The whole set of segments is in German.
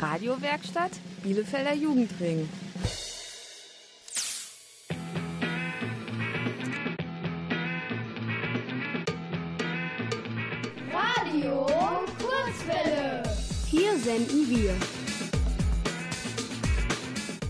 Radiowerkstatt Bielefelder Jugendring. Radio Kurzwelle. Hier senden wir.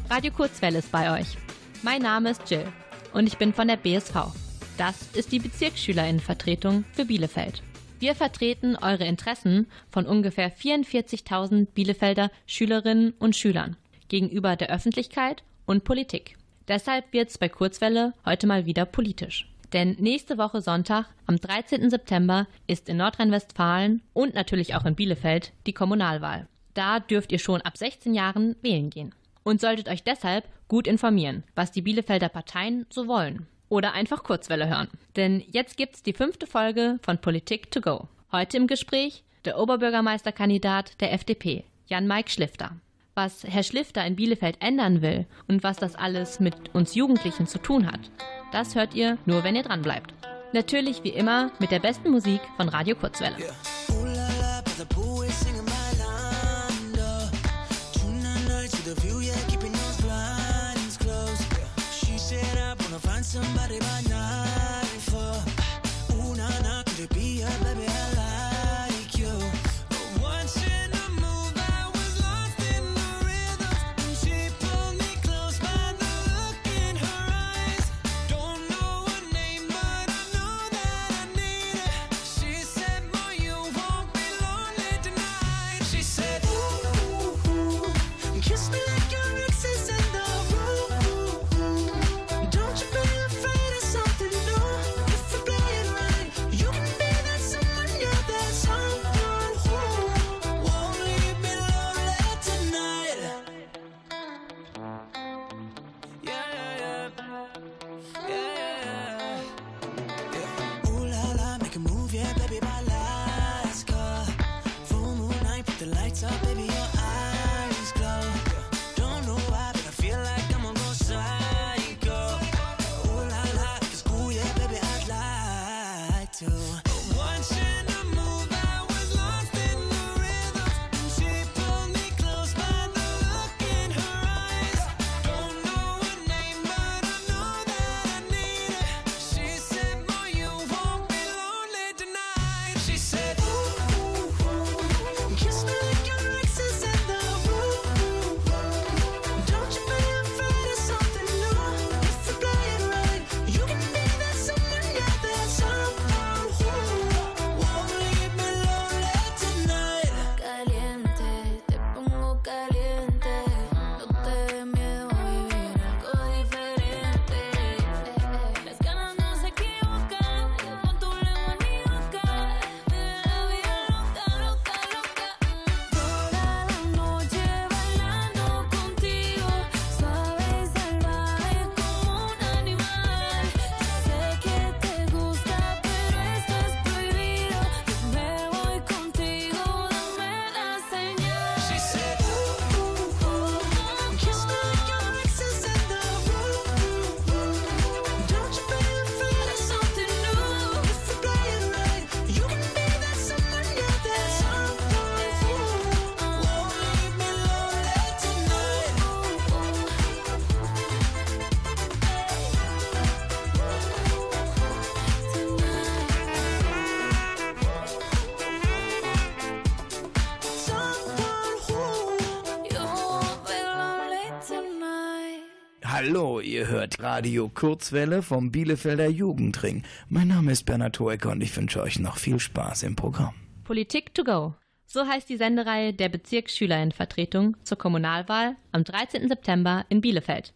Radio Kurzwelle ist bei euch. Mein Name ist Jill und ich bin von der BSV. Das ist die Bezirksschülerinnenvertretung für Bielefeld. Wir vertreten eure Interessen von ungefähr 44.000 Bielefelder Schülerinnen und Schülern gegenüber der Öffentlichkeit und Politik. Deshalb wird es bei Kurzwelle heute mal wieder politisch. Denn nächste Woche Sonntag, am 13. September, ist in Nordrhein-Westfalen und natürlich auch in Bielefeld die Kommunalwahl. Da dürft ihr schon ab 16 Jahren wählen gehen. Und solltet euch deshalb gut informieren, was die Bielefelder Parteien so wollen oder einfach Kurzwelle hören. Denn jetzt gibt's die fünfte Folge von Politik to go. Heute im Gespräch der Oberbürgermeisterkandidat der FDP, Jan-Mike Schlifter. Was Herr Schlifter in Bielefeld ändern will und was das alles mit uns Jugendlichen zu tun hat, das hört ihr nur, wenn ihr dran bleibt. Natürlich wie immer mit der besten Musik von Radio Kurzwelle. Yeah. Radio Kurzwelle vom Bielefelder Jugendring. Mein Name ist Bernhard Hoecker und ich wünsche euch noch viel Spaß im Programm. Politik to go. So heißt die Sendereihe der Bezirksschülerinnenvertretung zur Kommunalwahl am 13. September in Bielefeld.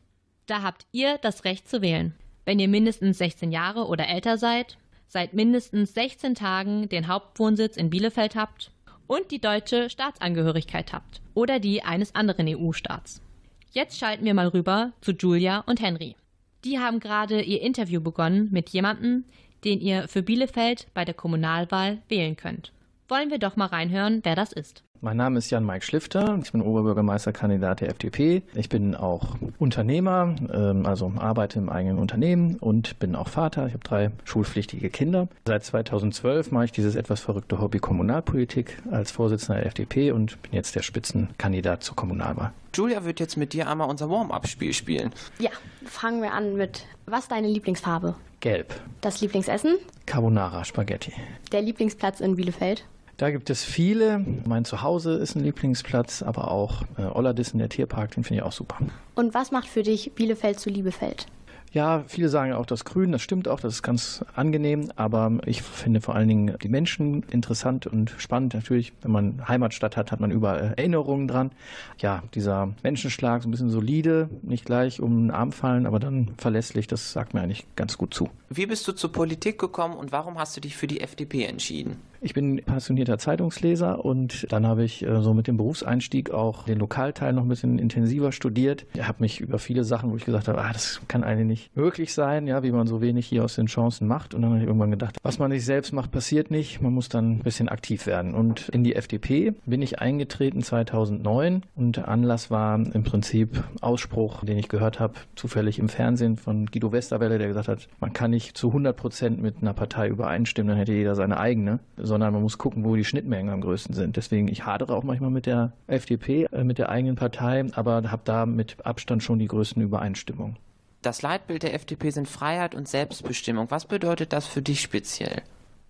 Da habt ihr das Recht zu wählen. Wenn ihr mindestens 16 Jahre oder älter seid, seit mindestens 16 Tagen den Hauptwohnsitz in Bielefeld habt und die deutsche Staatsangehörigkeit habt oder die eines anderen EU-Staats. Jetzt schalten wir mal rüber zu Julia und Henry. Die haben gerade ihr Interview begonnen mit jemandem, den ihr für Bielefeld bei der Kommunalwahl wählen könnt. Wollen wir doch mal reinhören, wer das ist. Mein Name ist Jan-Mike Schlifter. Ich bin Oberbürgermeisterkandidat der FDP. Ich bin auch Unternehmer, ähm, also arbeite im eigenen Unternehmen und bin auch Vater. Ich habe drei schulpflichtige Kinder. Seit 2012 mache ich dieses etwas verrückte Hobby Kommunalpolitik als Vorsitzender der FDP und bin jetzt der Spitzenkandidat zur Kommunalwahl. Julia wird jetzt mit dir einmal unser Warm-up-Spiel spielen. Ja, fangen wir an mit, was ist deine Lieblingsfarbe? Gelb. Das Lieblingsessen? Carbonara, Spaghetti. Der Lieblingsplatz in Bielefeld? Da gibt es viele. Mein Zuhause ist ein Lieblingsplatz, aber auch äh, Ollerdissen, der Tierpark, den finde ich auch super. Und was macht für dich Bielefeld zu Liebefeld? Ja, viele sagen auch das Grün, das stimmt auch, das ist ganz angenehm, aber ich finde vor allen Dingen die Menschen interessant und spannend. Natürlich, wenn man Heimatstadt hat, hat man überall Erinnerungen dran. Ja, dieser Menschenschlag, so ein bisschen solide, nicht gleich um den Arm fallen, aber dann verlässlich, das sagt mir eigentlich ganz gut zu. Wie bist du zur Politik gekommen und warum hast du dich für die FDP entschieden? Ich bin passionierter Zeitungsleser und dann habe ich äh, so mit dem Berufseinstieg auch den Lokalteil noch ein bisschen intensiver studiert. Ich habe mich über viele Sachen, wo ich gesagt habe, ah, das kann eigentlich nicht möglich sein, ja, wie man so wenig hier aus den Chancen macht. Und dann habe ich irgendwann gedacht, was man nicht selbst macht, passiert nicht. Man muss dann ein bisschen aktiv werden. Und in die FDP bin ich eingetreten 2009 und Anlass war im Prinzip Ausspruch, den ich gehört habe, zufällig im Fernsehen von Guido Westerwelle, der gesagt hat, man kann nicht zu 100 Prozent mit einer Partei übereinstimmen, dann hätte jeder seine eigene sondern man muss gucken, wo die Schnittmengen am größten sind. Deswegen, ich hadere auch manchmal mit der FDP, äh, mit der eigenen Partei, aber habe da mit Abstand schon die größten Übereinstimmungen. Das Leitbild der FDP sind Freiheit und Selbstbestimmung. Was bedeutet das für dich speziell?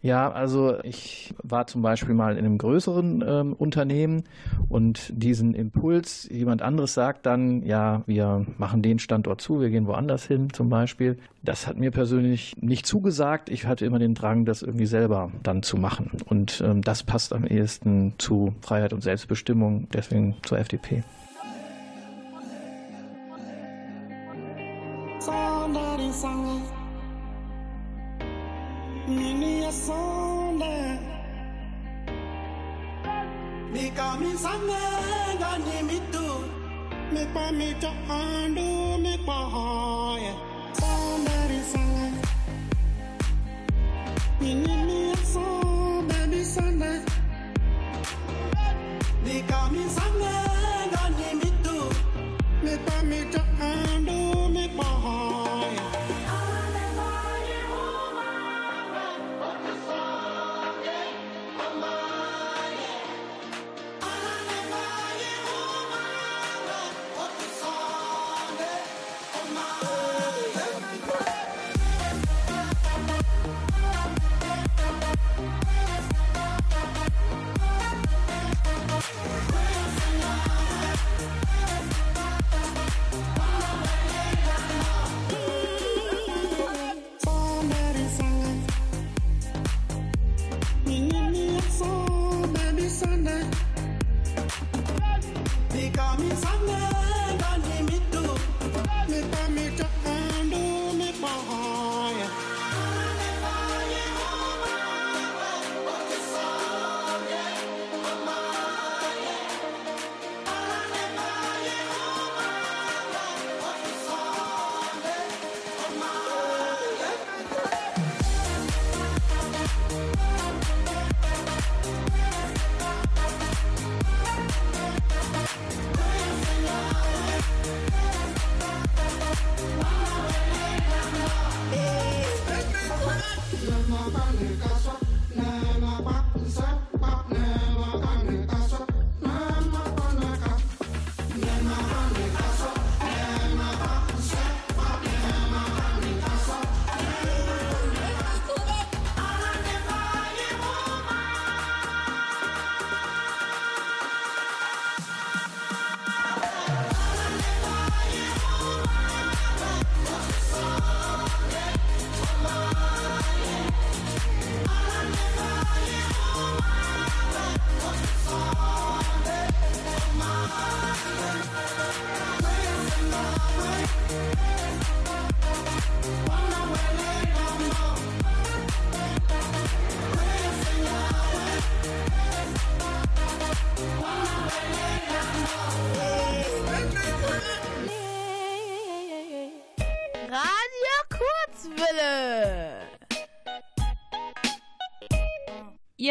Ja, also ich war zum Beispiel mal in einem größeren ähm, Unternehmen und diesen Impuls, jemand anderes sagt dann, ja, wir machen den Standort zu, wir gehen woanders hin zum Beispiel. Das hat mir persönlich nicht zugesagt. Ich hatte immer den Drang, das irgendwie selber dann zu machen. Und ähm, das passt am ehesten zu Freiheit und Selbstbestimmung, deswegen zur FDP.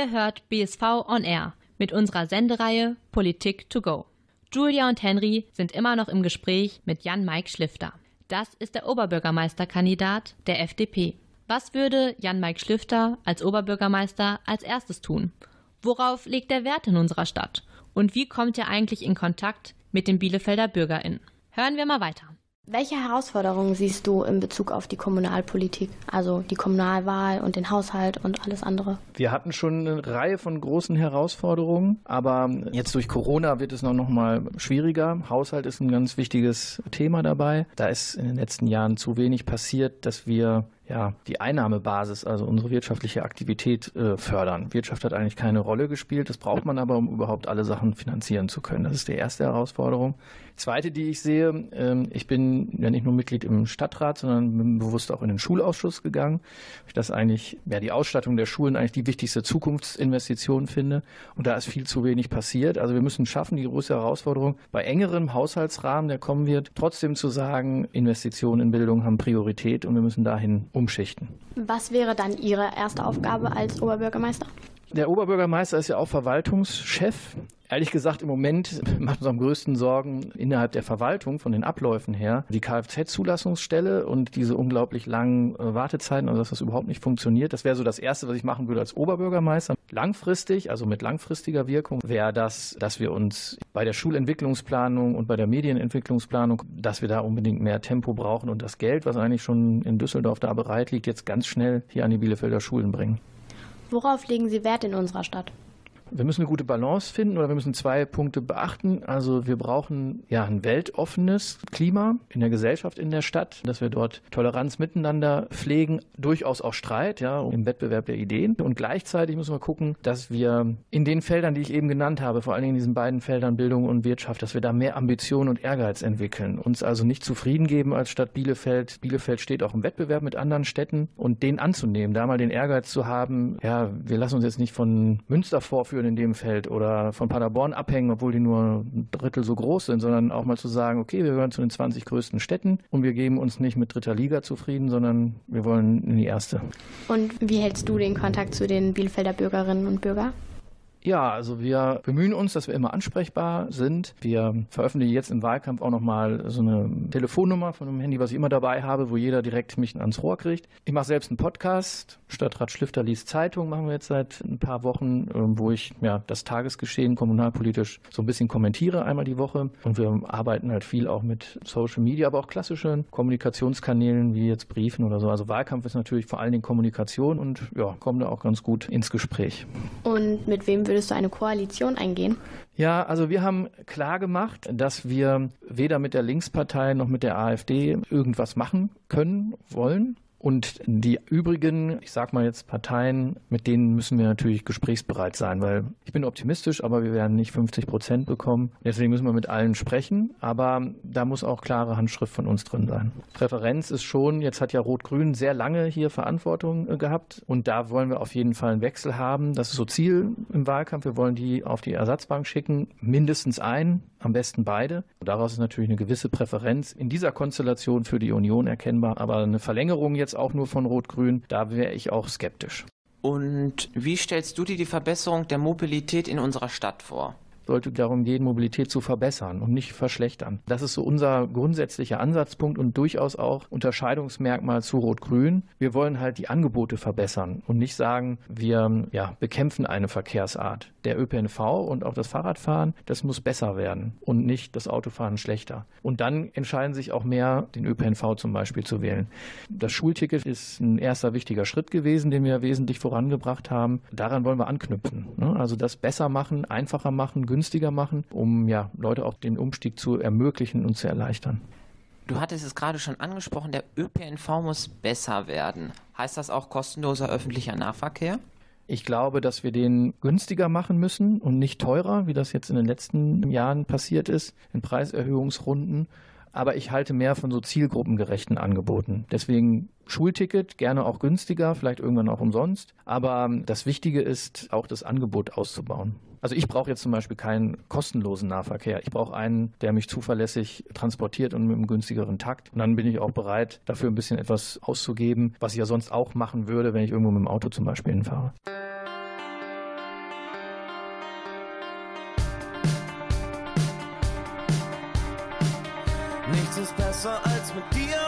Ihr hört BSV On Air mit unserer Sendereihe Politik to go. Julia und Henry sind immer noch im Gespräch mit Jan-Mike Schlifter. Das ist der Oberbürgermeisterkandidat der FDP. Was würde Jan-Mike Schlifter als Oberbürgermeister als erstes tun? Worauf legt er Wert in unserer Stadt? Und wie kommt er eigentlich in Kontakt mit den Bielefelder BürgerInnen? Hören wir mal weiter. Welche Herausforderungen siehst du in Bezug auf die Kommunalpolitik, also die Kommunalwahl und den Haushalt und alles andere? Wir hatten schon eine Reihe von großen Herausforderungen, aber jetzt durch Corona wird es noch, noch mal schwieriger. Haushalt ist ein ganz wichtiges Thema dabei. Da ist in den letzten Jahren zu wenig passiert, dass wir ja, die Einnahmebasis, also unsere wirtschaftliche Aktivität äh, fördern. Wirtschaft hat eigentlich keine Rolle gespielt. Das braucht man aber, um überhaupt alle Sachen finanzieren zu können. Das ist die erste Herausforderung. Zweite, die ich sehe, ähm, ich bin ja nicht nur Mitglied im Stadtrat, sondern bin bewusst auch in den Schulausschuss gegangen, ich das eigentlich, ja, die Ausstattung der Schulen eigentlich die wichtigste Zukunftsinvestition finde. Und da ist viel zu wenig passiert. Also wir müssen schaffen, die größte Herausforderung bei engerem Haushaltsrahmen, der kommen wird, trotzdem zu sagen, Investitionen in Bildung haben Priorität und wir müssen dahin umschichten. Was wäre dann Ihre erste Aufgabe als Oberbürgermeister? Der Oberbürgermeister ist ja auch Verwaltungschef. Ehrlich gesagt, im Moment macht uns am größten Sorgen innerhalb der Verwaltung von den Abläufen her die Kfz-Zulassungsstelle und diese unglaublich langen äh, Wartezeiten, also dass das überhaupt nicht funktioniert. Das wäre so das Erste, was ich machen würde als Oberbürgermeister. Langfristig, also mit langfristiger Wirkung, wäre das, dass wir uns bei der Schulentwicklungsplanung und bei der Medienentwicklungsplanung, dass wir da unbedingt mehr Tempo brauchen und das Geld, was eigentlich schon in Düsseldorf da bereit liegt, jetzt ganz schnell hier an die Bielefelder Schulen bringen. Worauf legen Sie Wert in unserer Stadt? Wir müssen eine gute Balance finden oder wir müssen zwei Punkte beachten. Also wir brauchen ja ein weltoffenes Klima in der Gesellschaft, in der Stadt, dass wir dort Toleranz miteinander pflegen, durchaus auch Streit, ja, im Wettbewerb der Ideen. Und gleichzeitig müssen wir gucken, dass wir in den Feldern, die ich eben genannt habe, vor allen Dingen in diesen beiden Feldern Bildung und Wirtschaft, dass wir da mehr Ambition und Ehrgeiz entwickeln. Uns also nicht zufrieden geben als Stadt Bielefeld. Bielefeld steht auch im Wettbewerb mit anderen Städten und den anzunehmen, da mal den Ehrgeiz zu haben, ja, wir lassen uns jetzt nicht von Münster vorführen, Stadion in dem Feld oder von Paderborn abhängen, obwohl die nur ein Drittel so groß sind, sondern auch mal zu sagen, okay, wir gehören zu den 20 größten Städten und wir geben uns nicht mit dritter Liga zufrieden, sondern wir wollen in die erste. Und wie hältst du den Kontakt zu den Bielefelder Bürgerinnen und Bürgern? Ja, also wir bemühen uns, dass wir immer ansprechbar sind. Wir veröffentlichen jetzt im Wahlkampf auch nochmal so eine Telefonnummer von einem Handy, was ich immer dabei habe, wo jeder direkt mich ans Rohr kriegt. Ich mache selbst einen Podcast. Stadtrat Schlifter liest Zeitung, machen wir jetzt seit ein paar Wochen, ähm, wo ich ja das Tagesgeschehen kommunalpolitisch so ein bisschen kommentiere einmal die Woche. Und wir arbeiten halt viel auch mit Social Media, aber auch klassischen Kommunikationskanälen wie jetzt Briefen oder so. Also Wahlkampf ist natürlich vor allen Dingen Kommunikation und ja, kommen da auch ganz gut ins Gespräch. Und mit wem würdest du eine Koalition eingehen? Ja, also wir haben klar gemacht, dass wir weder mit der Linkspartei noch mit der AfD irgendwas machen können, wollen. Und die übrigen, ich sag mal jetzt Parteien, mit denen müssen wir natürlich gesprächsbereit sein, weil ich bin optimistisch, aber wir werden nicht 50 Prozent bekommen. Deswegen müssen wir mit allen sprechen, aber da muss auch klare Handschrift von uns drin sein. Präferenz ist schon, jetzt hat ja Rot-Grün sehr lange hier Verantwortung äh, gehabt und da wollen wir auf jeden Fall einen Wechsel haben. Das ist so Ziel im Wahlkampf. Wir wollen die auf die Ersatzbank schicken, mindestens einen, am besten beide. Und daraus ist natürlich eine gewisse Präferenz in dieser Konstellation für die Union erkennbar, aber eine Verlängerung jetzt jetzt auch nur von Rot-Grün, da wäre ich auch skeptisch. Und wie stellst du dir die Verbesserung der Mobilität in unserer Stadt vor? Sollte darum gehen, Mobilität zu verbessern und nicht verschlechtern. Das ist so unser grundsätzlicher Ansatzpunkt und durchaus auch Unterscheidungsmerkmal zu Rot-Grün. Wir wollen halt die Angebote verbessern und nicht sagen, wir ja, bekämpfen eine Verkehrsart. Der ÖPNV und auch das Fahrradfahren, das muss besser werden und nicht das Autofahren schlechter. Und dann entscheiden sich auch mehr, den ÖPNV zum Beispiel zu wählen. Das Schulticket ist ein erster wichtiger Schritt gewesen, den wir wesentlich vorangebracht haben. Daran wollen wir anknüpfen. Ne? Also das besser machen, einfacher machen, günstiger machen, um ja Leute auch den Umstieg zu ermöglichen und zu erleichtern. Du hattest es gerade schon angesprochen, der ÖPNV muss besser werden. Heißt das auch kostenloser öffentlicher Nahverkehr? Ich glaube, dass wir den günstiger machen müssen und nicht teurer, wie das jetzt in den letzten Jahren passiert ist, in Preiserhöhungsrunden. Aber ich halte mehr von so zielgruppengerechten Angeboten. Deswegen Schulticket, gerne auch günstiger, vielleicht irgendwann auch umsonst. Aber das Wichtige ist, auch das Angebot auszubauen. Also ich brauche jetzt zum Beispiel keinen kostenlosen Nahverkehr. Ich brauche einen, der mich zuverlässig transportiert und mit einem günstigeren Takt. Und dann bin ich auch bereit, dafür ein bisschen etwas auszugeben, was ich ja sonst auch machen würde, wenn ich irgendwo mit dem Auto zum Beispiel hinfahre. Nichts ist besser als mit dir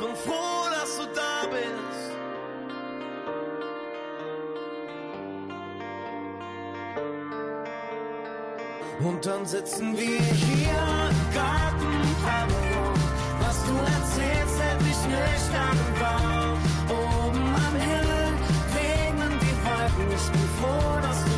bin froh, dass du da bist. Und dann sitzen wir hier im Gartenpavillon. Was du erzählst, hält mich nüchtern und warm. Oben am Himmel regnen die Wolken. Ich bin froh, dass du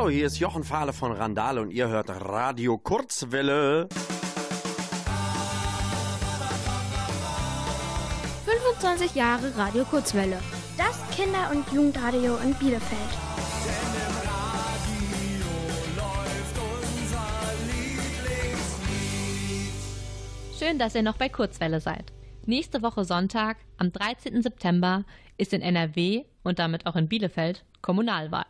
Hallo, hier ist Jochen Fahle von Randale und ihr hört Radio Kurzwelle. 25 Jahre Radio Kurzwelle. Das Kinder- und Jugendradio in Bielefeld. Schön, dass ihr noch bei Kurzwelle seid. Nächste Woche Sonntag, am 13. September, ist in NRW und damit auch in Bielefeld Kommunalwahl.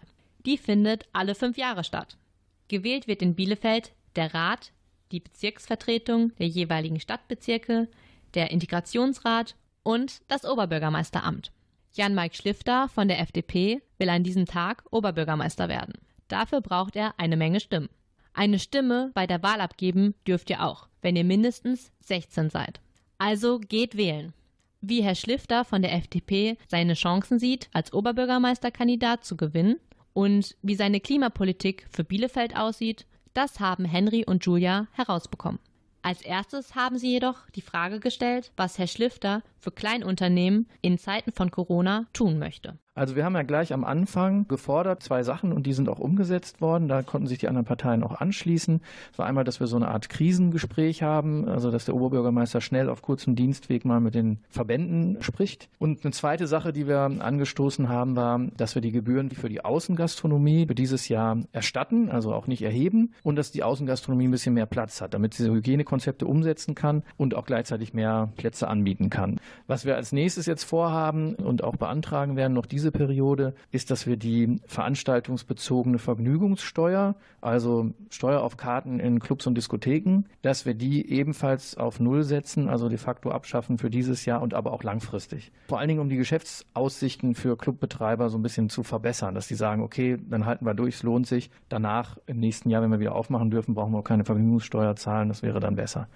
Die findet alle fünf Jahre statt. Gewählt wird in Bielefeld der Rat, die Bezirksvertretung der jeweiligen Stadtbezirke, der Integrationsrat und das Oberbürgermeisteramt. Jan-Mike Schlifter von der FDP will an diesem Tag Oberbürgermeister werden. Dafür braucht er eine Menge Stimmen. Eine Stimme bei der Wahl abgeben dürft ihr auch, wenn ihr mindestens 16 seid. Also geht wählen. Wie Herr Schlifter von der FDP seine Chancen sieht, als Oberbürgermeisterkandidat zu gewinnen und wie seine Klimapolitik für Bielefeld aussieht, das haben Henry und Julia herausbekommen. Als erstes haben sie jedoch die Frage gestellt, was Herr Schlifter für Kleinunternehmen in Zeiten von Corona tun möchte. Also wir haben ja gleich am Anfang gefordert, zwei Sachen und die sind auch umgesetzt worden. Da konnten sich die anderen Parteien auch anschließen. Das war einmal, dass wir so eine Art Krisengespräch haben, also dass der Oberbürgermeister schnell auf kurzem Dienstweg mal mit den Verbänden spricht. Und eine zweite Sache, die wir angestoßen haben, war, dass wir die Gebühren für die Außengastronomie für dieses Jahr erstatten, also auch nicht erheben und dass die Außengastronomie ein bisschen mehr Platz hat, damit sie Hygienekonzepte umsetzen kann und auch gleichzeitig mehr Plätze anbieten kann. Was wir als nächstes jetzt vorhaben und auch beantragen werden, noch diese Periode, ist, dass wir die veranstaltungsbezogene Vergnügungssteuer, also Steuer auf Karten in Clubs und Diskotheken, dass wir die ebenfalls auf Null setzen, also de facto abschaffen für dieses Jahr und aber auch langfristig. Vor allen Dingen, um die Geschäftsaussichten für Clubbetreiber so ein bisschen zu verbessern, dass die sagen, okay, dann halten wir durch, es lohnt sich. Danach, im nächsten Jahr, wenn wir wieder aufmachen dürfen, brauchen wir auch keine Vergnügungssteuer zahlen, das wäre dann besser.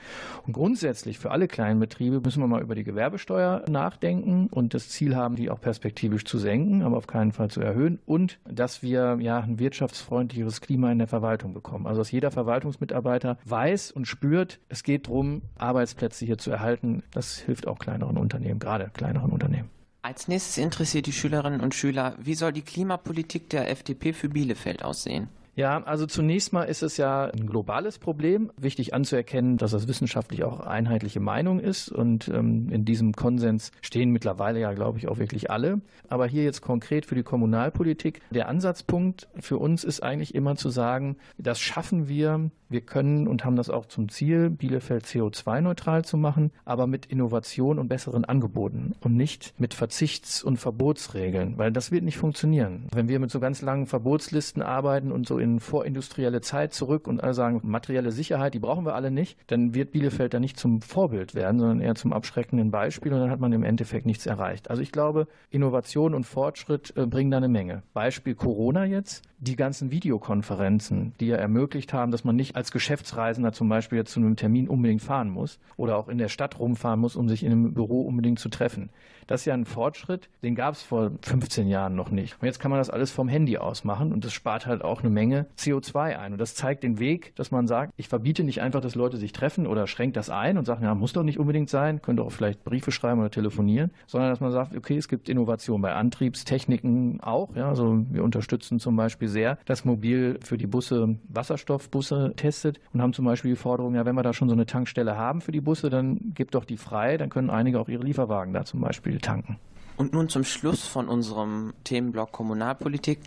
Und grundsätzlich für alle kleinen Betriebe müssen wir mal über die Gewerbesteuer Steuer nachdenken und das Ziel haben, die auch perspektivisch zu senken, aber auf keinen Fall zu erhöhen und dass wir ja ein wirtschaftsfreundlicheres Klima in der Verwaltung bekommen. Also dass jeder Verwaltungsmitarbeiter weiß und spürt, es geht darum, Arbeitsplätze hier zu erhalten. Das hilft auch kleineren Unternehmen, gerade kleineren Unternehmen. Als nächstes interessiert die Schülerinnen und Schüler, wie soll die Klimapolitik der FDP für Bielefeld aussehen? Ja, also zunächst mal ist es ja ein globales Problem. Wichtig anzuerkennen, dass das wissenschaftlich auch einheitliche Meinung ist. Und ähm, in diesem Konsens stehen mittlerweile ja, glaube ich, auch wirklich alle. Aber hier jetzt konkret für die Kommunalpolitik. Der Ansatzpunkt für uns ist eigentlich immer zu sagen, das schaffen wir. Wir können und haben das auch zum Ziel, Bielefeld CO2-neutral zu machen, aber mit Innovation und besseren Angeboten und nicht mit Verzichts- und Verbotsregeln, weil das wird nicht funktionieren. Wenn wir mit so ganz langen Verbotslisten arbeiten und so in vorindustrielle Zeit zurück und alle sagen, materielle Sicherheit, die brauchen wir alle nicht, dann wird Bielefeld da nicht zum Vorbild werden, sondern eher zum abschreckenden Beispiel und dann hat man im Endeffekt nichts erreicht. Also ich glaube, Innovation und Fortschritt äh, bringen da eine Menge. Beispiel Corona jetzt, die ganzen Videokonferenzen, die ja ermöglicht haben, dass man nicht als Geschäftsreisender zum Beispiel zu einem Termin unbedingt fahren muss oder auch in der Stadt rumfahren muss, um sich in einem Büro unbedingt zu treffen. Das ist ja ein Fortschritt, den gab es vor 15 Jahren noch nicht. Und jetzt kann man das alles vom Handy aus machen und das spart halt auch eine Menge CO2 ein. Und das zeigt den Weg, dass man sagt, ich verbiete nicht einfach, dass Leute sich treffen oder schränkt das ein und sagt, ja, muss doch nicht unbedingt sein, könnte auch vielleicht Briefe schreiben oder telefonieren, sondern dass man sagt, okay, es gibt Innovation bei Antriebstechniken auch. Ja, also wir unterstützen zum Beispiel sehr, dass Mobil für die Busse Wasserstoffbusse testet und haben zum Beispiel die Forderung, ja, wenn wir da schon so eine Tankstelle haben für die Busse, dann gibt doch die frei, dann können einige auch ihre Lieferwagen da zum Beispiel tanken. Und nun zum Schluss von unserem Themenblock Kommunalpolitik.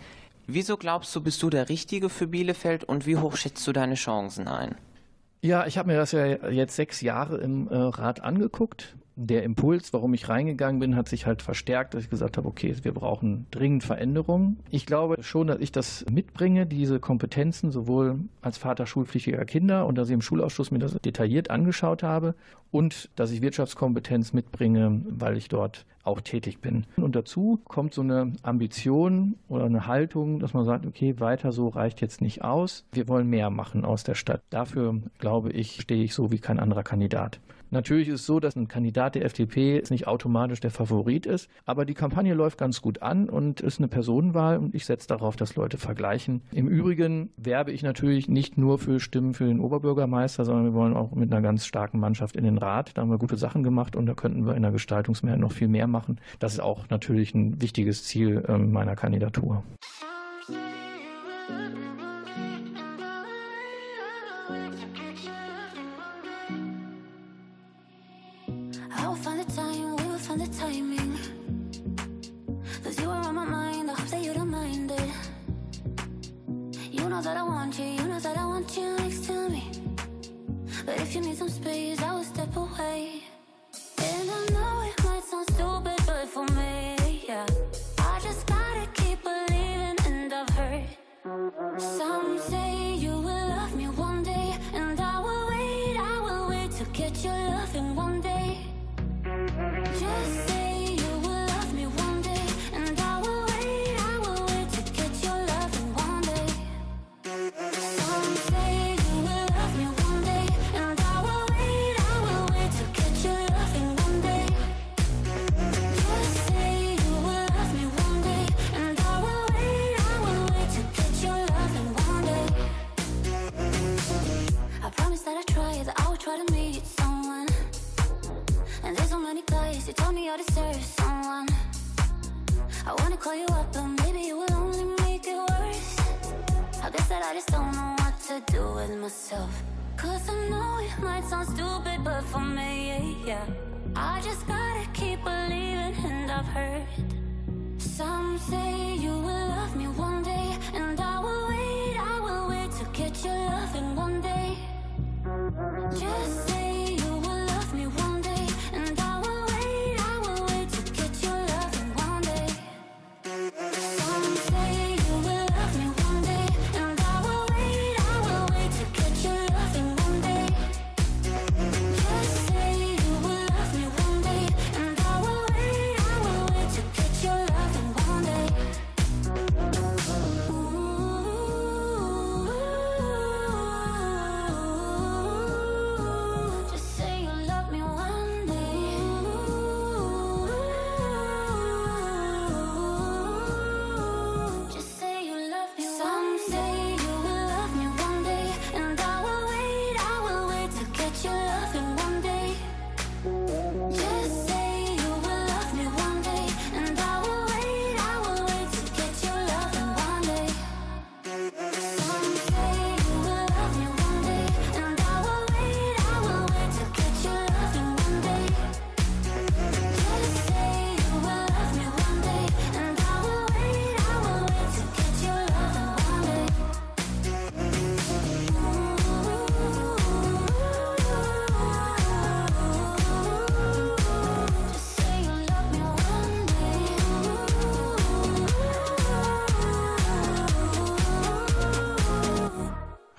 Wieso glaubst du, bist du der Richtige für Bielefeld und wie hoch schätzt du deine Chancen ein? Ja, ich habe mir das ja jetzt sechs Jahre im äh, Rat angeguckt der Impuls, warum ich reingegangen bin, hat sich halt verstärkt, dass ich gesagt habe, okay, wir brauchen dringend Veränderungen. Ich glaube schon, dass ich das mitbringe, diese Kompetenzen, sowohl als Vater schulpflichtiger Kinder und dass ich im Schulausschuss mir das detailliert angeschaut habe und dass ich Wirtschaftskompetenz mitbringe, weil ich dort auch tätig bin. Und dazu kommt so eine Ambition oder eine Haltung, dass man sagt, okay, weiter so reicht jetzt nicht aus. Wir wollen mehr machen aus der Stadt. Dafür, glaube ich, stehe ich so wie kein anderer Kandidat. Natürlich ist es so, dass ein Kandidat der FDP nicht automatisch der Favorit ist, aber die Kampagne läuft ganz gut an und ist eine Personenwahl und ich setze darauf, dass Leute vergleichen. Im Übrigen werbe ich natürlich nicht nur für Stimmen für den Oberbürgermeister, sondern wir wollen auch mit einer ganz starken Mannschaft in den Rat. Da haben wir gute Sachen gemacht und da könnten wir in der Gestaltungsmehrheit noch viel mehr machen. Das ist auch natürlich ein wichtiges Ziel ähm, meiner Kandidatur. that I want you, you know that I want you next. But if you need some space, I will step away.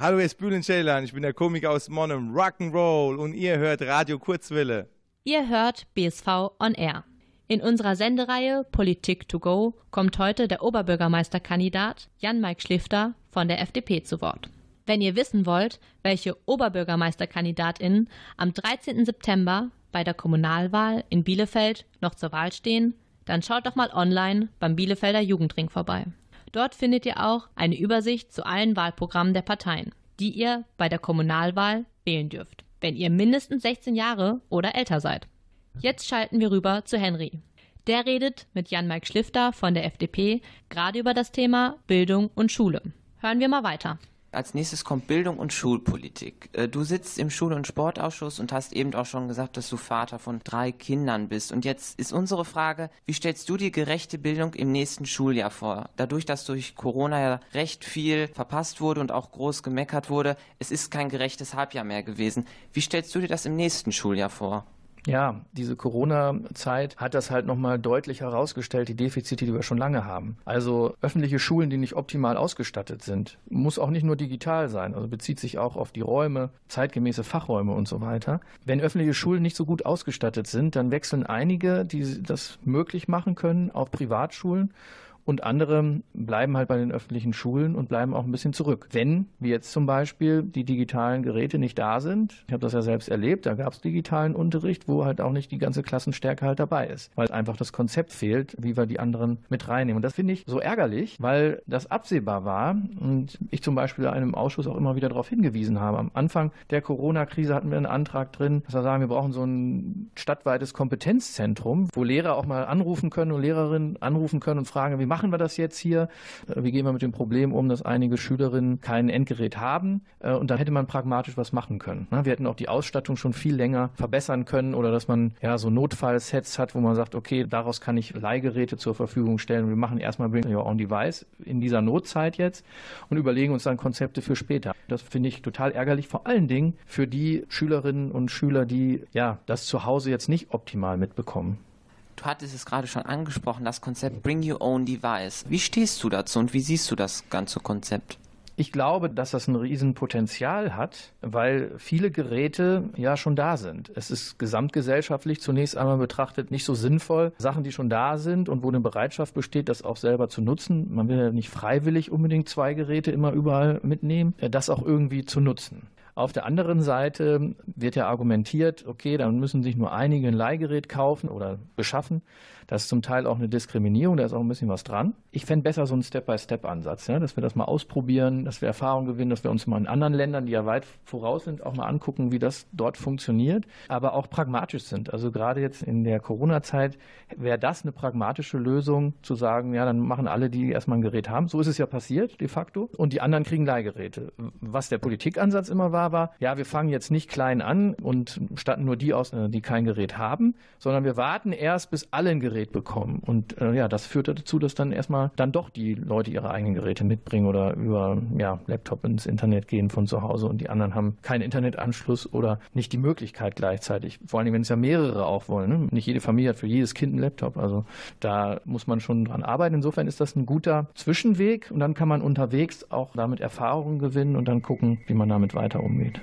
Hallo, hier ist Bülent Ceylan, ich bin der Komiker aus Monum, Rock'n'Roll und ihr hört Radio Kurzwelle. Ihr hört BSV on Air. In unserer Sendereihe Politik to go kommt heute der Oberbürgermeisterkandidat Jan-Mike Schlifter von der FDP zu Wort. Wenn ihr wissen wollt, welche Oberbürgermeisterkandidatinnen am 13. September bei der Kommunalwahl in Bielefeld noch zur Wahl stehen, dann schaut doch mal online beim Bielefelder Jugendring vorbei. Dort findet ihr auch eine Übersicht zu allen Wahlprogrammen der Parteien, die ihr bei der Kommunalwahl wählen dürft, wenn ihr mindestens 16 Jahre oder älter seid. Jetzt schalten wir rüber zu Henry. Der redet mit Jan-Mike Schlifter von der FDP gerade über das Thema Bildung und Schule. Hören wir mal weiter. Als nächstes kommt Bildung und Schulpolitik. Äh, du sitzt im Schul- und Sportausschuss und hast eben auch schon gesagt, dass du Vater von drei Kindern bist. Und jetzt ist unsere Frage, wie stellst du die gerechte Bildung im nächsten Schuljahr vor? Dadurch, dass durch Corona ja recht viel verpasst wurde und auch groß gemeckert wurde, es ist kein gerechtes Halbjahr mehr gewesen. Wie stellst du dir das im nächsten Schuljahr vor? Ja, diese Corona-Zeit hat das halt nochmal deutlich herausgestellt, die Defizite, die wir schon lange haben. Also öffentliche Schulen, die nicht optimal ausgestattet sind, muss auch nicht nur digital sein, also bezieht sich auch auf die Räume, zeitgemäße Fachräume und so weiter. Wenn öffentliche Schulen nicht so gut ausgestattet sind, dann wechseln einige, die das möglich machen können, auf Privatschulen und andere bleiben halt bei den öffentlichen Schulen und bleiben auch ein bisschen zurück. Wenn, wie jetzt zum Beispiel, die digitalen Geräte nicht da sind, ich habe das ja selbst erlebt, da gab es digitalen Unterricht, wo halt auch nicht die ganze Klassenstärke halt dabei ist, weil einfach das Konzept fehlt, wie wir die anderen mit reinnehmen. Und das finde ich so ärgerlich, weil das absehbar war und ich zum Beispiel in einem Ausschuss auch immer wieder darauf hingewiesen habe. Am Anfang der Corona-Krise hatten wir einen Antrag drin, dass wir sagen, wir brauchen so ein stadtweites Kompetenzzentrum, wo Lehrer auch mal anrufen können und Lehrerinnen anrufen können und fragen, wie machen wir das jetzt hier? Äh, wie gehen wir mit dem Problem um, dass einige Schülerinnen kein Endgerät haben? Äh, und da hätte man pragmatisch was machen können. Ne? Wir hätten auch die Ausstattung schon viel länger verbessern können oder dass man ja so Notfallsets hat, wo man sagt, okay, daraus kann ich Leihgeräte zur Verfügung stellen. Wir machen erstmal Bring Your Own Device in dieser Notzeit jetzt und überlegen uns dann Konzepte für später. Das finde ich total ärgerlich, vor allen Dingen für die Schülerinnen und Schüler, die ja das zu Hause jetzt nicht optimal mitbekommen. Du hattest es gerade schon angesprochen, das Konzept Bring Your Own Device. Wie stehst du dazu und wie siehst du das ganze Konzept? Ich glaube, dass das ein Riesenpotenzial hat, weil viele Geräte ja schon da sind. Es ist gesamtgesellschaftlich zunächst einmal betrachtet nicht so sinnvoll, Sachen, die schon da sind und wo eine Bereitschaft besteht, das auch selber zu nutzen. Man will ja nicht freiwillig unbedingt zwei Geräte immer überall mitnehmen, das auch irgendwie zu nutzen. Auf der anderen Seite wird ja argumentiert, okay, dann müssen sich nur einige ein Leihgerät kaufen oder beschaffen. Das ist zum Teil auch eine Diskriminierung, da ist auch ein bisschen was dran. Ich fände besser so einen Step-by-Step-Ansatz, ja, dass wir das mal ausprobieren, dass wir Erfahrung gewinnen, dass wir uns mal in anderen Ländern, die ja weit voraus sind, auch mal angucken, wie das dort funktioniert, aber auch pragmatisch sind. Also gerade jetzt in der Corona-Zeit wäre das eine pragmatische Lösung, zu sagen, ja, dann machen alle, die erstmal ein Gerät haben. So ist es ja passiert, de facto. Und die anderen kriegen Leihgeräte. Was der Politikansatz immer war, war, ja, wir fangen jetzt nicht klein an und statten nur die aus, die kein Gerät haben, sondern wir warten erst, bis alle ein Gerät Gerät bekommen. Und äh, ja, das führt dazu, dass dann erstmal dann doch die Leute ihre eigenen Geräte mitbringen oder über ja, Laptop ins Internet gehen von zu Hause und die anderen haben keinen Internetanschluss oder nicht die Möglichkeit gleichzeitig. Vor allem, wenn es ja mehrere auch wollen. Ne? Nicht jede Familie hat für jedes Kind einen Laptop. Also da muss man schon dran arbeiten. Insofern ist das ein guter Zwischenweg und dann kann man unterwegs auch damit Erfahrungen gewinnen und dann gucken, wie man damit weiter umgeht.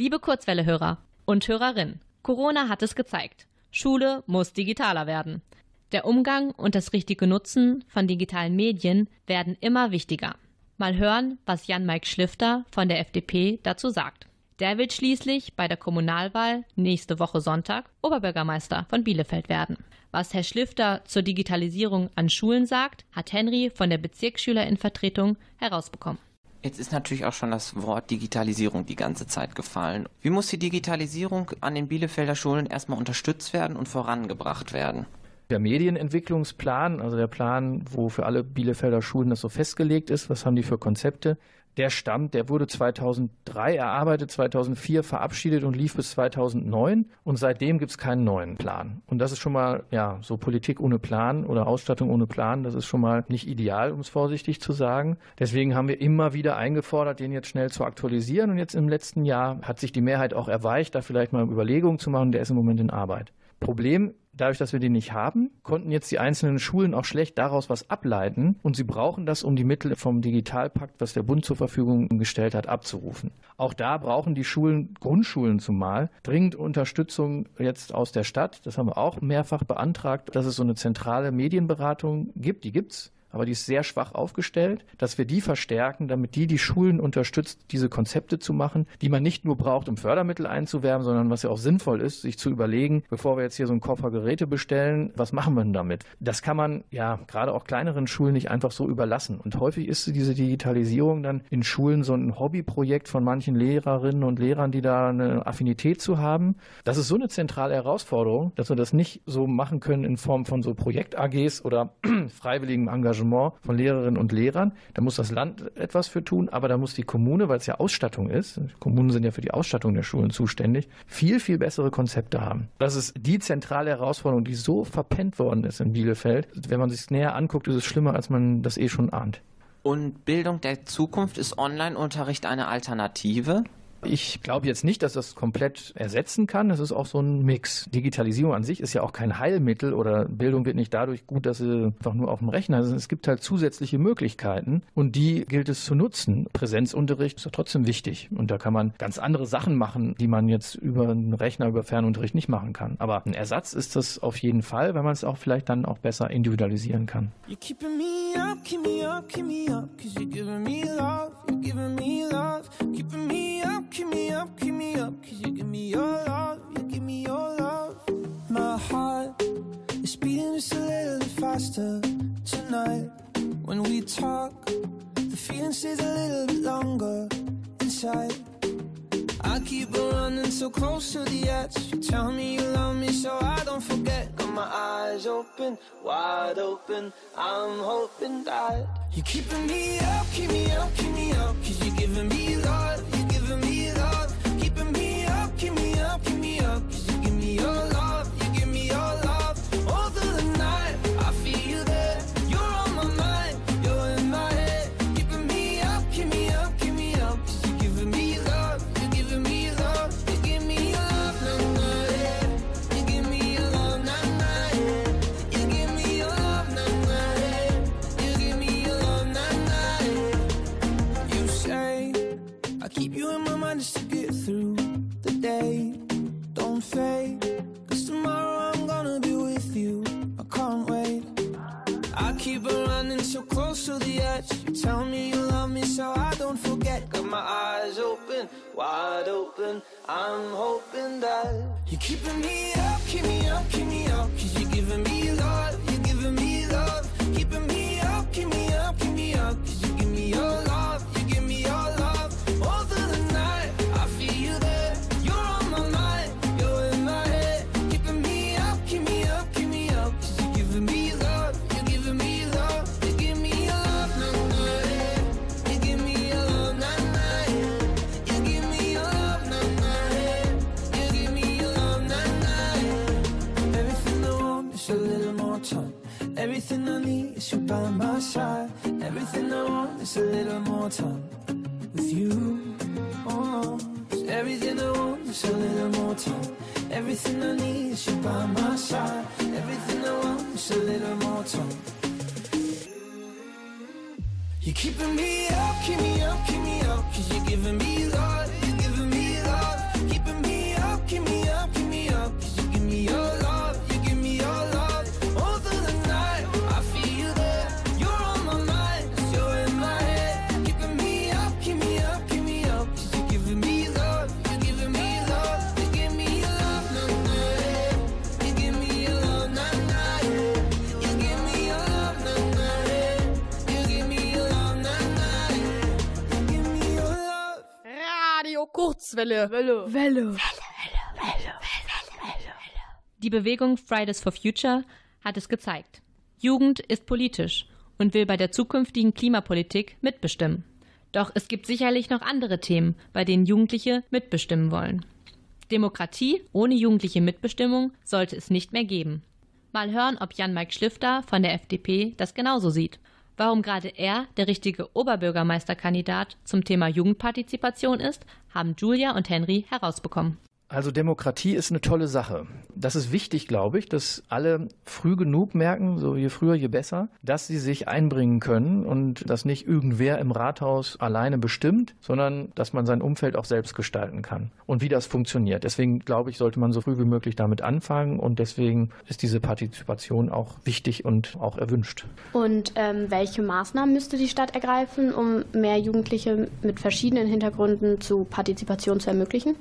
Liebe Kurzwelle-Hörer und Hörerinnen, Corona hat es gezeigt. Schule muss digitaler werden. Der Umgang und das richtige Nutzen von digitalen Medien werden immer wichtiger. Mal hören, was Jan-Mike Schlifter von der FDP dazu sagt. Der will schließlich bei der Kommunalwahl nächste Woche Sonntag Oberbürgermeister von Bielefeld werden. Was Herr Schlifter zur Digitalisierung an Schulen sagt, hat Henry von der Bezirksschülerinnenvertretung herausbekommen. Jetzt ist natürlich auch schon das Wort Digitalisierung die ganze Zeit gefallen. Wie muss die Digitalisierung an den Bielefelder Schulen erstmal unterstützt werden und vorangebracht werden? Der Medienentwicklungsplan, also der Plan, wo für alle Bielefelder Schulen das so festgelegt ist, was haben die für Konzepte, der stammt, der wurde 2003 erarbeitet, 2004 verabschiedet und lief bis 2009 und seitdem gibt es keinen neuen Plan. Und das ist schon mal, ja, so Politik ohne Plan oder Ausstattung ohne Plan, das ist schon mal nicht ideal, um es vorsichtig zu sagen. Deswegen haben wir immer wieder eingefordert, den jetzt schnell zu aktualisieren und jetzt im letzten Jahr hat sich die Mehrheit auch erweicht, da vielleicht mal Überlegungen zu machen, der ist im Moment in Arbeit. Problem dadurch, dass wir den nicht haben, konnten jetzt die einzelnen Schulen auch schlecht daraus was ableiten und sie brauchen das, um die Mittel vom Digitalpakt, was der Bund zur Verfügung gestellt hat, abzurufen. Auch da brauchen die Schulen, Grundschulen zumal, dringend Unterstützung jetzt aus der Stadt. Das haben wir auch mehrfach beantragt, dass es so eine zentrale Medienberatung gibt. Die gibt's aber die ist sehr schwach aufgestellt, dass wir die verstärken, damit die die Schulen unterstützt, diese Konzepte zu machen, die man nicht nur braucht, um Fördermittel einzuwerben, sondern was ja auch sinnvoll ist, sich zu überlegen, bevor wir jetzt hier so einen Koffer Geräte bestellen, was machen wir denn damit? Das kann man ja gerade auch kleineren Schulen nicht einfach so überlassen. Und häufig ist diese Digitalisierung dann in Schulen so ein Hobbyprojekt von manchen Lehrerinnen und Lehrern, die da eine Affinität zu haben. Das ist so eine zentrale Herausforderung, dass wir das nicht so machen können in Form von so Projekt-AGs oder freiwilligem Engagement von Lehrerinnen und Lehrern. Da muss das Land etwas für tun, aber da muss die Kommune, weil es ja Ausstattung ist, Kommunen sind ja für die Ausstattung der Schulen zuständig, viel, viel bessere Konzepte haben. Das ist die zentrale Herausforderung, die so verpennt worden ist in Bielefeld. Wenn man sich näher anguckt, ist es schlimmer, als man das eh schon ahnt. Und Bildung der Zukunft ist Online-Unterricht eine Alternative? Ich glaube jetzt nicht, dass das komplett ersetzen kann. Es ist auch so ein Mix. Digitalisierung an sich ist ja auch kein Heilmittel oder Bildung wird nicht dadurch gut, dass sie einfach nur auf dem Rechner ist. Es gibt halt zusätzliche Möglichkeiten und die gilt es zu nutzen. Präsenzunterricht ist ja trotzdem wichtig und da kann man ganz andere Sachen machen, die man jetzt über einen Rechner, über Fernunterricht nicht machen kann. Aber ein Ersatz ist das auf jeden Fall, weil man es auch vielleicht dann auch besser individualisieren kann. You're keep me up, keep me up, cause you give me your love, you give me your love. My heart is beating just a little faster tonight. When we talk, the feeling stays a little bit longer inside. I keep on running so close to the edge. You tell me you love me so I don't forget. Got my eyes open, wide open. I'm hoping that you're keeping me up, keep me up, keep me up. Cause you're giving me love, your love, Kurzwelle. Welle. Welle. Die Bewegung Fridays for Future hat es gezeigt. Jugend ist politisch und will bei der zukünftigen Klimapolitik mitbestimmen. Doch es gibt sicherlich noch andere Themen, bei denen Jugendliche mitbestimmen wollen. Demokratie ohne jugendliche Mitbestimmung sollte es nicht mehr geben. Mal hören, ob Jan-Mike Schlifter von der FDP das genauso sieht. Warum gerade er der richtige Oberbürgermeisterkandidat zum Thema Jugendpartizipation ist, haben Julia und Henry herausbekommen. Also Demokratie ist eine tolle Sache. Das ist wichtig, glaube ich, dass alle früh genug merken, so je früher, je besser, dass sie sich einbringen können und dass nicht irgendwer im Rathaus alleine bestimmt, sondern dass man sein Umfeld auch selbst gestalten kann und wie das funktioniert. Deswegen glaube ich, sollte man so früh wie möglich damit anfangen und deswegen ist diese Partizipation auch wichtig und auch erwünscht. Und ähm, welche Maßnahmen müsste die Stadt ergreifen, um mehr Jugendliche mit verschiedenen Hintergründen zu Partizipation zu ermöglichen?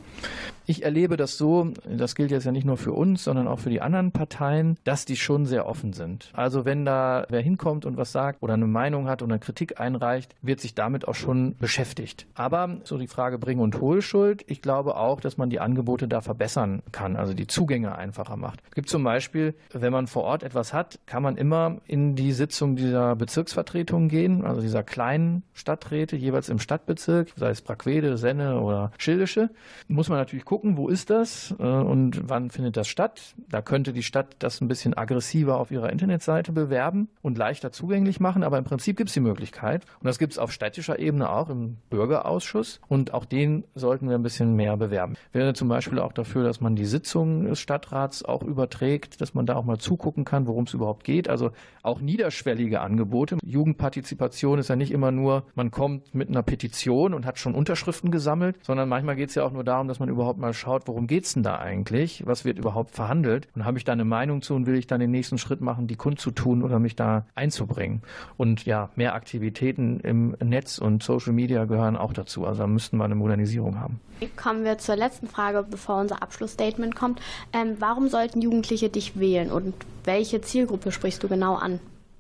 Ich erlebe das so, das gilt jetzt ja nicht nur für uns, sondern auch für die anderen Parteien, dass die schon sehr offen sind. Also wenn da wer hinkommt und was sagt oder eine Meinung hat oder Kritik einreicht, wird sich damit auch schon beschäftigt. Aber so die Frage Bring- und Hohlschuld, ich glaube auch, dass man die Angebote da verbessern kann, also die Zugänge einfacher macht. Es gibt zum Beispiel, wenn man vor Ort etwas hat, kann man immer in die Sitzung dieser Bezirksvertretung gehen, also dieser kleinen Stadträte, jeweils im Stadtbezirk, sei es Braquede, Senne oder Schildische, muss man natürlich gucken, wo ist das äh, und wann findet das statt. Da könnte die Stadt das ein bisschen aggressiver auf ihrer Internetseite bewerben und leichter zugänglich machen, aber im Prinzip gibt es die Möglichkeit. Und das gibt es auf städtischer Ebene auch im Bürgerausschuss und auch den sollten wir ein bisschen mehr bewerben. Wäre zum Beispiel auch dafür, dass man die Sitzungen des Stadtrats auch überträgt, dass man da auch mal zugucken kann, worum es überhaupt geht. Also auch niederschwellige Angebote. Jugendpartizipation ist ja nicht immer nur, man kommt mit einer Petition und hat schon Unterschriften gesammelt, sondern manchmal geht es ja auch nur darum, dass man überhaupt mal schaut, worum geht es denn da eigentlich? Was wird überhaupt verhandelt? Und habe ich da eine Meinung zu und will ich dann den nächsten Schritt machen, die kundzutun oder mich da einzubringen? Und ja, mehr Aktivitäten im Netz und Social Media gehören auch dazu. Also da müssten wir eine Modernisierung haben. Kommen wir zur letzten Frage, bevor unser Abschlussstatement kommt. Ähm, warum sollten Jugendliche dich wählen und welche Zielgruppe sprichst du genau an?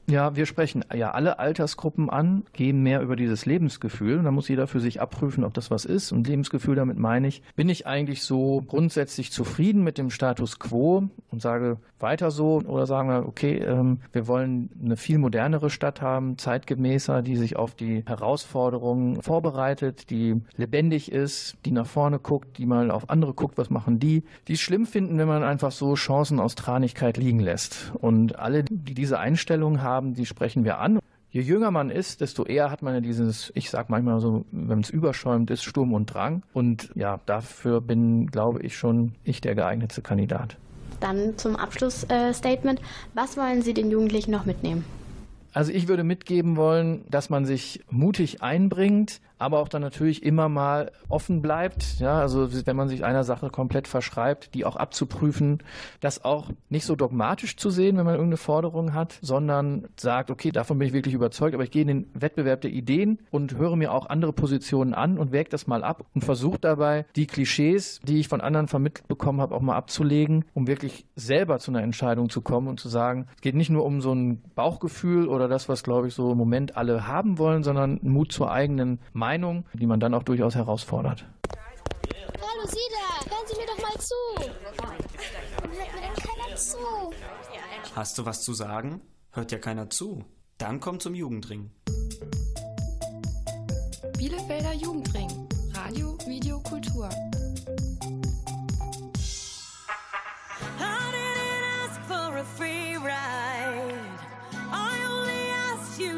Ja, wir sprechen ja alle Altersgruppen an, gehen mehr über dieses Lebensgefühl. Und da muss jeder für sich abprüfen, ob das was ist. Und Lebensgefühl, damit meine ich, bin ich eigentlich so grundsätzlich zufrieden mit dem Status quo und sage weiter so oder sagen wir, okay, ähm, wir wollen eine viel modernere Stadt haben, zeitgemäßer, die sich auf die Herausforderungen vorbereitet, die lebendig ist, die nach vorne guckt, die mal auf andere guckt, was machen die, die es schlimm finden, wenn man einfach so Chancen aus Tranigkeit liegen lässt. Und alle, die diese Einstellung haben, haben, die sprechen wir an. Je jünger man ist, desto eher hat man ja dieses, ich sag manchmal so, wenn es überschäumt ist, Sturm und Drang. Und ja, dafür bin, glaube ich, schon ich der geeignete Kandidat. Dann zum Abschlussstatement. Äh, Was wollen Sie den Jugendlichen noch mitnehmen? Also ich würde mitgeben wollen, dass man sich mutig einbringt, aber auch dann natürlich immer mal offen bleibt. Ja, also wenn man sich einer Sache komplett verschreibt, die auch abzuprüfen, das auch nicht so dogmatisch zu sehen, wenn man irgendeine Forderung hat, sondern sagt, okay, davon bin ich wirklich überzeugt, aber ich gehe in den Wettbewerb der Ideen und höre mir auch andere Positionen an und wäge das mal ab und versuche dabei, die Klischees, die ich von anderen vermittelt bekommen habe, auch mal abzulegen, um wirklich selber zu einer Entscheidung zu kommen und zu sagen, es geht nicht nur um so ein Bauchgefühl oder das, was, glaube ich, so im Moment alle haben wollen, sondern Mut zur eigenen Meinung Meinung, die man dann auch durchaus herausfordert. Hallo Sie da, hören Sie mir doch mal zu. Warum hört mir denn keiner zu? Hast du was zu sagen? Hört ja keiner zu. Dann komm zum Jugendring. Bielefelder Jugendring. Radio, Video, Kultur.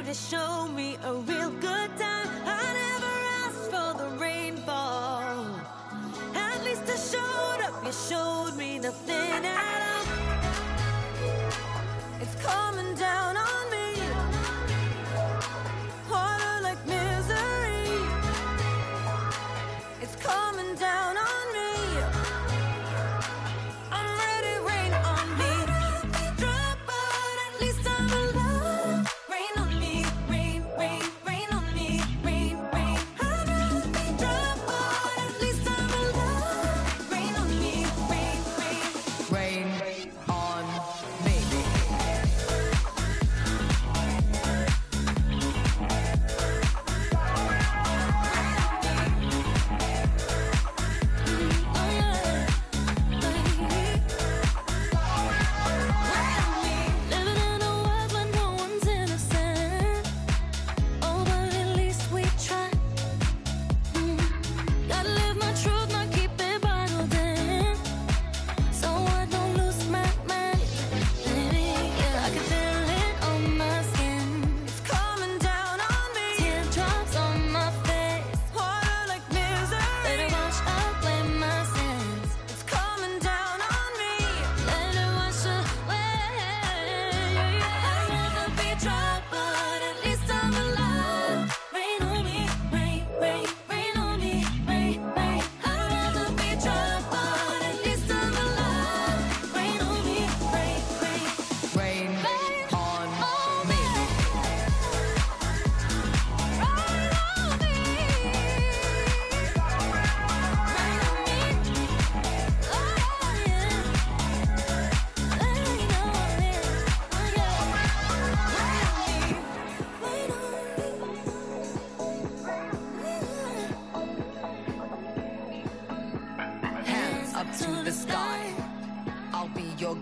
to show me a real good you showed me nothing at all. It's coming down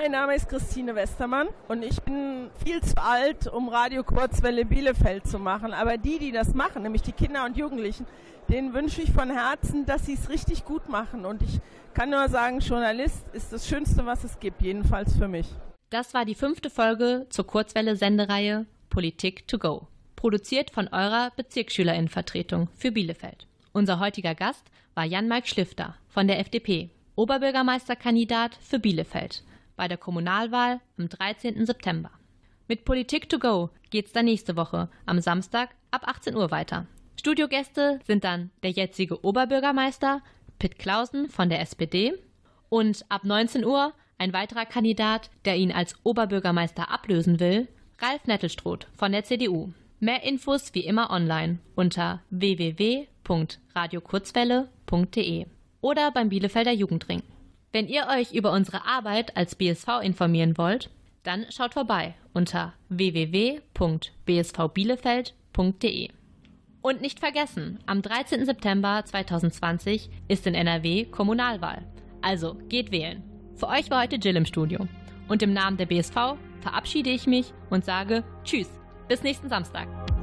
Mein Name ist Christine Westermann und ich bin viel zu alt, um Radio Kurzwelle Bielefeld zu machen. Aber die, die das machen, nämlich die Kinder und Jugendlichen, denen wünsche ich von Herzen, dass sie es richtig gut machen. Und ich kann nur sagen, Journalist ist das Schönste, was es gibt, jedenfalls für mich. Das war die fünfte Folge zur Kurzwelle-Sendereihe Politik to go, produziert von eurer Bezirksschülerinnenvertretung für Bielefeld. Unser heutiger Gast war Jan-Mark Schlifter von der FDP, Oberbürgermeisterkandidat für Bielefeld bei der Kommunalwahl am 13. September. Mit Politik to go geht's dann nächste Woche am Samstag ab 18 Uhr weiter. Studiogäste sind dann der jetzige Oberbürgermeister Pitt Clausen von der SPD und ab 19 Uhr ein weiterer Kandidat, der ihn als Oberbürgermeister ablösen will, Ralf Nettelstroth von der CDU. Mehr Infos wie immer online unter www.radiokurzwelle.de oder beim Bielefelder Jugendring. Wenn ihr euch über unsere Arbeit als BSV informieren wollt, dann schaut vorbei unter www.bsvbielefeld.de. Und nicht vergessen, am 13. September 2020 ist in NRW Kommunalwahl. Also geht wählen. Für euch war heute Jill im Studio. Und im Namen der BSV verabschiede ich mich und sage Tschüss, bis nächsten Samstag.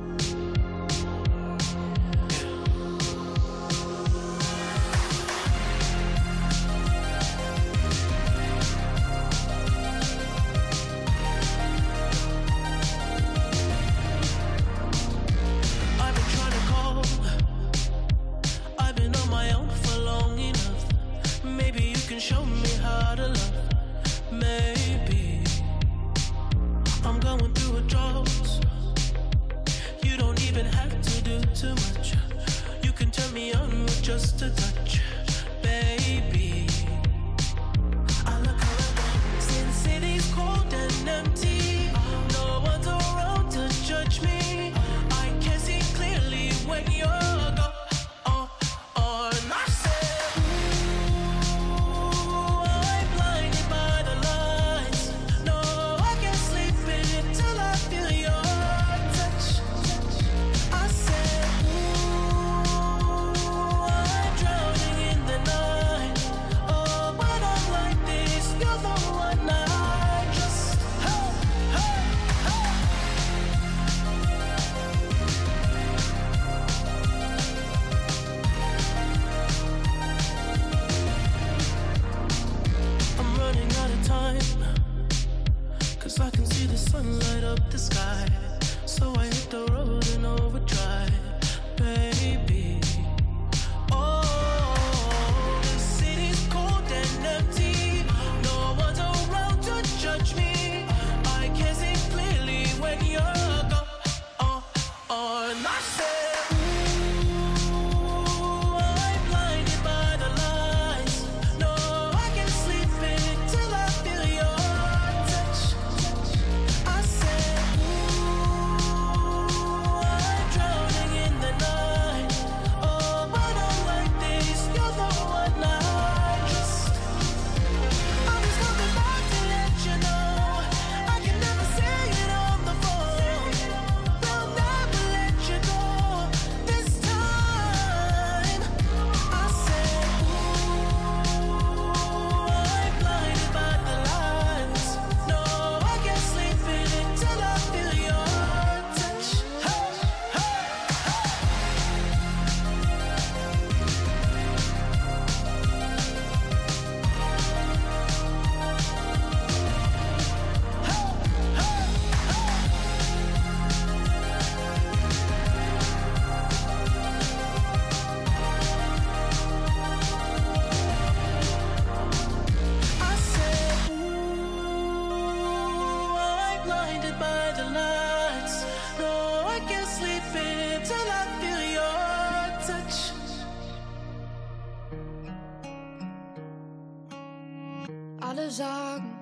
Sagen,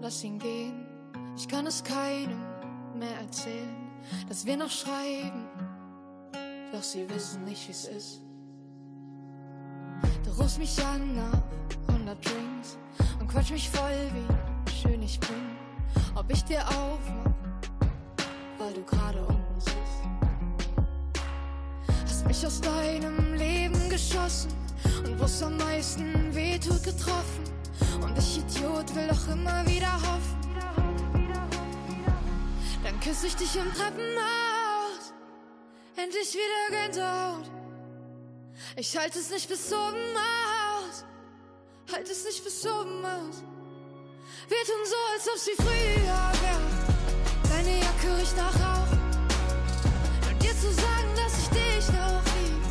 lass ihn gehen. Ich kann es keinem mehr erzählen, dass wir noch schreiben. Doch sie wissen nicht, wie's ist. Du rufst mich an nach 100 Drinks und quatsch mich voll, wie schön ich bin. Ob ich dir aufmach, weil du gerade unten sitzt. Hast mich aus deinem Leben geschossen und wo's am meisten wehtut getroffen. Und ich Idiot will doch immer wieder hoffen. Dann küsse ich dich im Treppenhaus. Endlich wieder Gänsehaut. Ich halte es nicht bis oben aus. Halt es nicht bis oben aus. Wir tun so, als ob sie früher wäre. Deine Jacke riecht nach Rauch. Und dir zu sagen, dass ich dich noch lieb,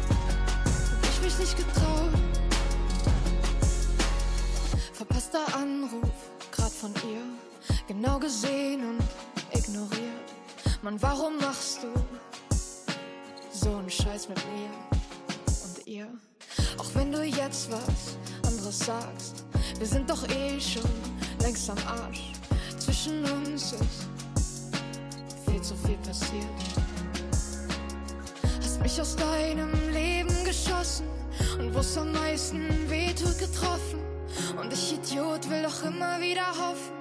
hab ich mich nicht getraut. Verpasster Anruf, grad von ihr. Genau gesehen und ignoriert. Mann, warum machst du so einen Scheiß mit mir und ihr? Auch wenn du jetzt was anderes sagst, wir sind doch eh schon längst am Arsch. Zwischen uns ist viel zu viel passiert. Hast mich aus deinem Leben geschossen und wo's am meisten wehtut getroffen. Und ich Idiot will doch immer wieder hoffen.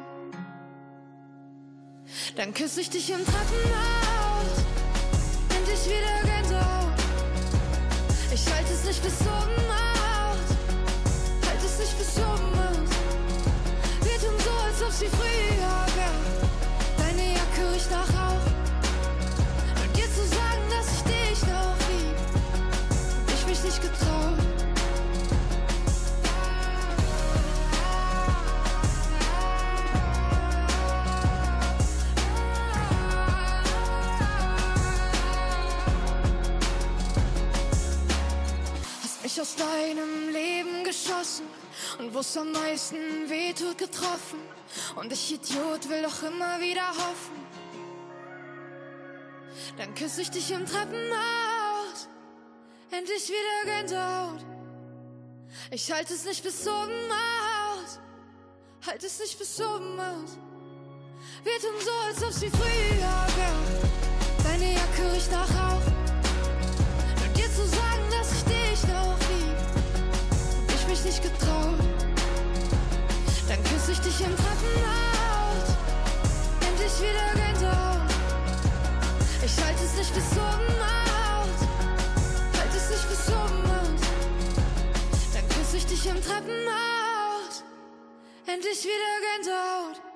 Dann küsse ich dich im Treppenhaus. Endlich wieder Gänsehaut. Ich halte es nicht bis oben aus. Halt es nicht bis oben aus. Wir tun so, als ob sie früher wäre. Deine Jacke riecht nach Rauch. Und dir zu sagen, dass ich dich noch lieb, ich mich nicht getraut. Mich aus deinem Leben geschossen und wo's am meisten wehtut getroffen. Und ich Idiot will doch immer wieder hoffen. Dann küsse ich dich im Treppenhaus. Endlich wieder Gänsehaut. Ich halte es nicht bis oben aus. Halt es nicht bis oben aus. Wir tun so, als ob sie früher wäre. Deine Jacke riecht nach Rauch. Nur dir zu sagen, nicht getraut. Dann küsse ich dich im Treppenhaus. Endlich wieder Gänsehaut. Ich halte es nicht bis oben aus. Halt es nicht bis oben aus. Dann küsse ich dich im Treppenhaus. Endlich wieder Gänsehaut.